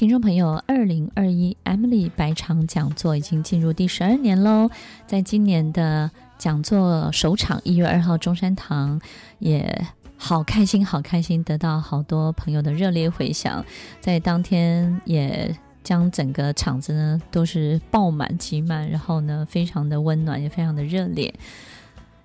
听众朋友，二零二一 Emily 百场讲座已经进入第十二年喽。在今年的讲座首场，一月二号中山堂，也好开心，好开心，得到好多朋友的热烈回响。在当天，也将整个场子呢都是爆满、挤满，然后呢，非常的温暖，也非常的热烈。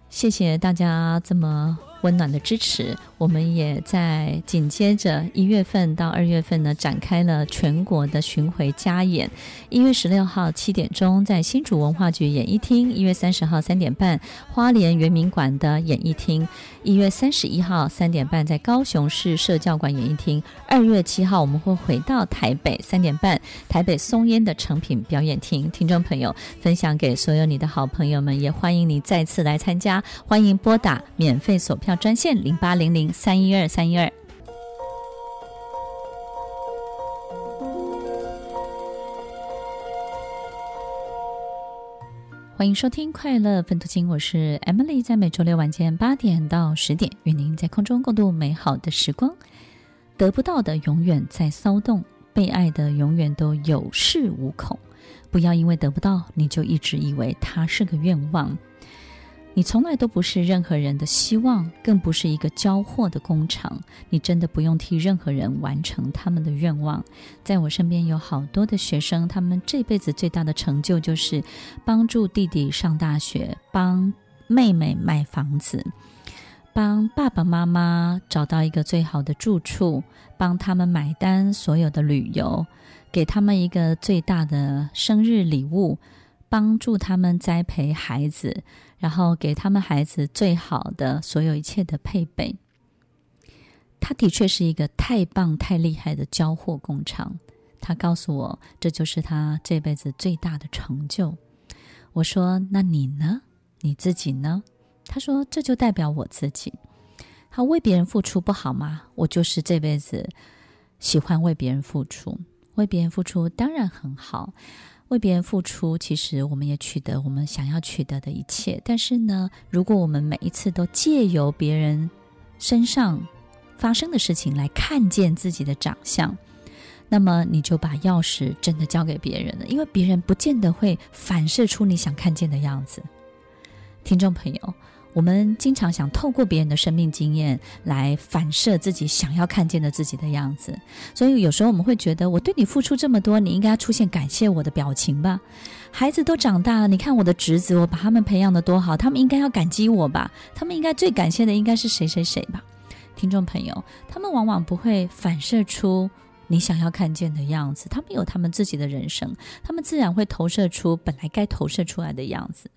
谢谢大家这么温暖的支持，我们也在紧接着一月份到二月份呢，展开了全国的巡回加演。一月十六号七点钟在新竹文化局演艺厅，一月三十号三点半花莲圆明馆的演艺厅，一月三十一号三点半在高雄市社教馆演艺厅，二月七号我们会回到台北三点半台北松烟的诚品表演厅。听众朋友，分享给所有你的好朋友们，也欢迎你再次来参加，欢迎拨打免费索票。专线零八零零三一二三一二，欢迎收听快乐分途经，我是 Emily，在每周六晚间八点到十点，与您在空中共度美好的时光。得不到的永远在骚动，被爱的永远都有恃无恐。不要因为得不到，你就一直以为它是个愿望。你从来都不是任何人的希望，更不是一个交货的工厂。你真的不用替任何人完成他们的愿望。在我身边有好多的学生，他们这辈子最大的成就就是帮助弟弟上大学，帮妹妹买房子，帮爸爸妈妈找到一个最好的住处，帮他们买单所有的旅游，给他们一个最大的生日礼物，帮助他们栽培孩子。然后给他们孩子最好的所有一切的配备。他的确是一个太棒、太厉害的交货工厂。他告诉我，这就是他这辈子最大的成就。我说：“那你呢？你自己呢？”他说：“这就代表我自己。他为别人付出不好吗？我就是这辈子喜欢为别人付出，为别人付出当然很好。”为别人付出，其实我们也取得我们想要取得的一切。但是呢，如果我们每一次都借由别人身上发生的事情来看见自己的长相，那么你就把钥匙真的交给别人了，因为别人不见得会反射出你想看见的样子。听众朋友。我们经常想透过别人的生命经验来反射自己想要看见的自己的样子，所以有时候我们会觉得，我对你付出这么多，你应该要出现感谢我的表情吧？孩子都长大了，你看我的侄子，我把他们培养得多好，他们应该要感激我吧？他们应该最感谢的应该是谁谁谁吧？听众朋友，他们往往不会反射出。你想要看见的样子，他们有他们自己的人生，他们自然会投射出本来该投射出来的样子，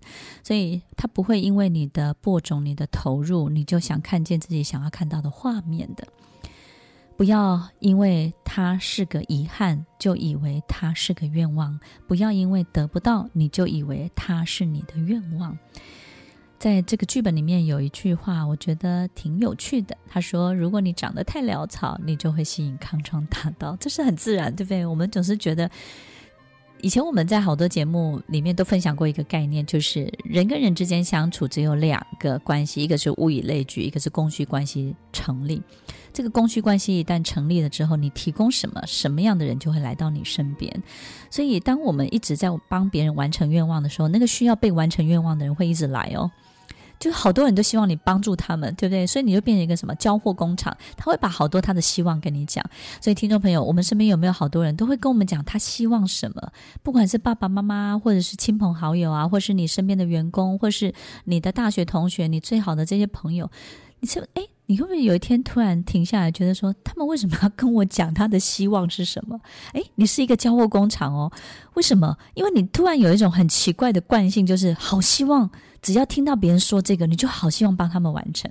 所以他不会因为你的播种、你的投入，你就想看见自己想要看到的画面的。不要因为他是个遗憾，就以为他是个愿望；不要因为得不到，你就以为他是你的愿望。在这个剧本里面有一句话，我觉得挺有趣的。他说：“如果你长得太潦草，你就会吸引康庄大道。”这是很自然，对不对？我们总是觉得，以前我们在好多节目里面都分享过一个概念，就是人跟人之间相处只有两个关系，一个是物以类聚，一个是供需关系成立。这个供需关系一旦成立了之后，你提供什么，什么样的人就会来到你身边。所以，当我们一直在帮别人完成愿望的时候，那个需要被完成愿望的人会一直来哦。就好多人都希望你帮助他们，对不对？所以你就变成一个什么交货工厂，他会把好多他的希望跟你讲。所以听众朋友，我们身边有没有好多人都会跟我们讲他希望什么？不管是爸爸妈妈，或者是亲朋好友啊，或是你身边的员工，或是你的大学同学，你最好的这些朋友，你说，诶，你会不会有一天突然停下来，觉得说，他们为什么要跟我讲他的希望是什么？诶，你是一个交货工厂哦，为什么？因为你突然有一种很奇怪的惯性，就是好希望。只要听到别人说这个，你就好希望帮他们完成。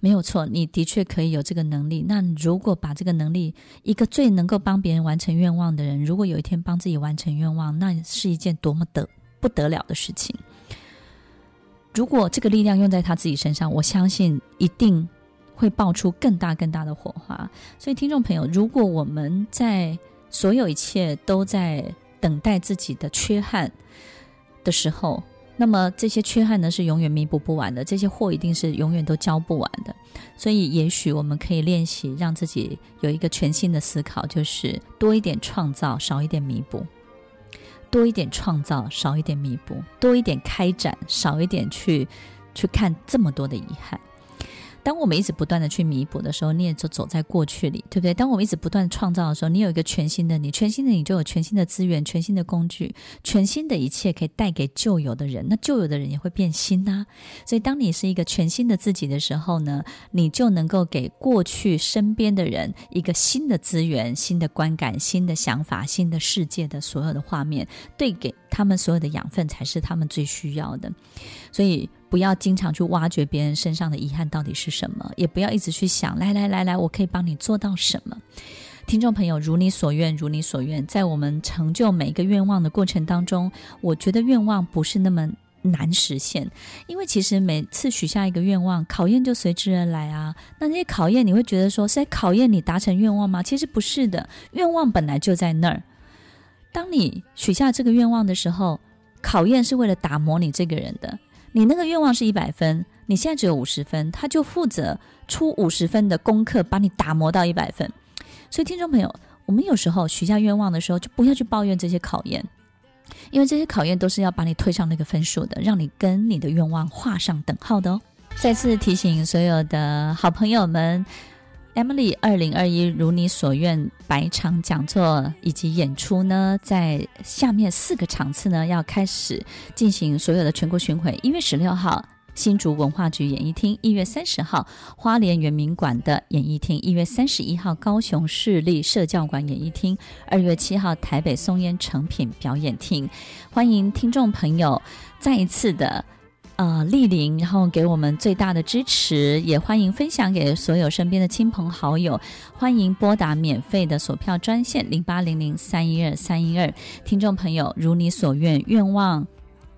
没有错，你的确可以有这个能力。那如果把这个能力，一个最能够帮别人完成愿望的人，如果有一天帮自己完成愿望，那是一件多么的不得了的事情。如果这个力量用在他自己身上，我相信一定会爆出更大更大的火花。所以，听众朋友，如果我们在所有一切都在等待自己的缺憾的时候，那么这些缺憾呢，是永远弥补不完的，这些货一定是永远都交不完的。所以，也许我们可以练习，让自己有一个全新的思考，就是多一点创造，少一点弥补；多一点创造，少一点弥补；多一点开展，少一点去去看这么多的遗憾。当我们一直不断的去弥补的时候，你也就走在过去里，对不对？当我们一直不断创造的时候，你有一个全新的你，全新的你就有全新的资源、全新的工具、全新的一切可以带给旧有的人，那旧有的人也会变新呐、所以，当你是一个全新的自己的时候呢，你就能够给过去身边的人一个新的资源、新的观感、新的想法、新的世界的所有的画面，对给他们所有的养分才是他们最需要的。所以。不要经常去挖掘别人身上的遗憾到底是什么，也不要一直去想，来来来来，我可以帮你做到什么？听众朋友，如你所愿，如你所愿。在我们成就每一个愿望的过程当中，我觉得愿望不是那么难实现，因为其实每次许下一个愿望，考验就随之而来啊。那那些考验，你会觉得说是在考验你达成愿望吗？其实不是的，愿望本来就在那儿。当你许下这个愿望的时候，考验是为了打磨你这个人的。你那个愿望是一百分，你现在只有五十分，他就负责出五十分的功课，把你打磨到一百分。所以，听众朋友，我们有时候许下愿望的时候，就不要去抱怨这些考验，因为这些考验都是要把你推上那个分数的，让你跟你的愿望画上等号的哦。再次提醒所有的好朋友们。Emily 二零二一如你所愿百场讲座以及演出呢，在下面四个场次呢要开始进行所有的全国巡回。一月十六号新竹文化局演艺厅，一月三十号花莲圆明馆的演艺厅，一月三十一号高雄市立社教馆演艺厅，二月七号台北松烟诚品表演厅。欢迎听众朋友再一次的。呃，莅临，然后给我们最大的支持，也欢迎分享给所有身边的亲朋好友。欢迎拨打免费的索票专线零八零零三一二三一二。听众朋友，如你所愿，愿望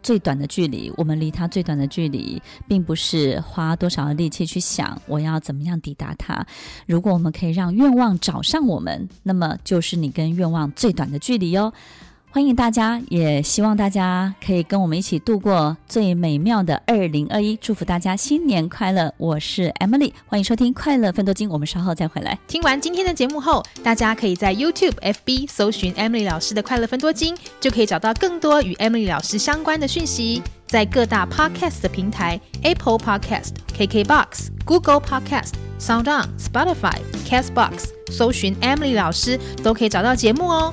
最短的距离，我们离它最短的距离，并不是花多少的力气去想我要怎么样抵达它。如果我们可以让愿望找上我们，那么就是你跟愿望最短的距离哟。欢迎大家，也希望大家可以跟我们一起度过最美妙的二零二一。祝福大家新年快乐！我是 Emily，欢迎收听《快乐奋斗经》，我们稍后再回来。听完今天的节目后，大家可以在 YouTube、FB 搜寻 Emily 老师的《快乐奋斗经》，就可以找到更多与 Emily 老师相关的讯息。在各大 Podcast 的平台，Apple Podcast、KKBox、Google Podcast、SoundOn、Spotify、Castbox，搜寻 Emily 老师都可以找到节目哦。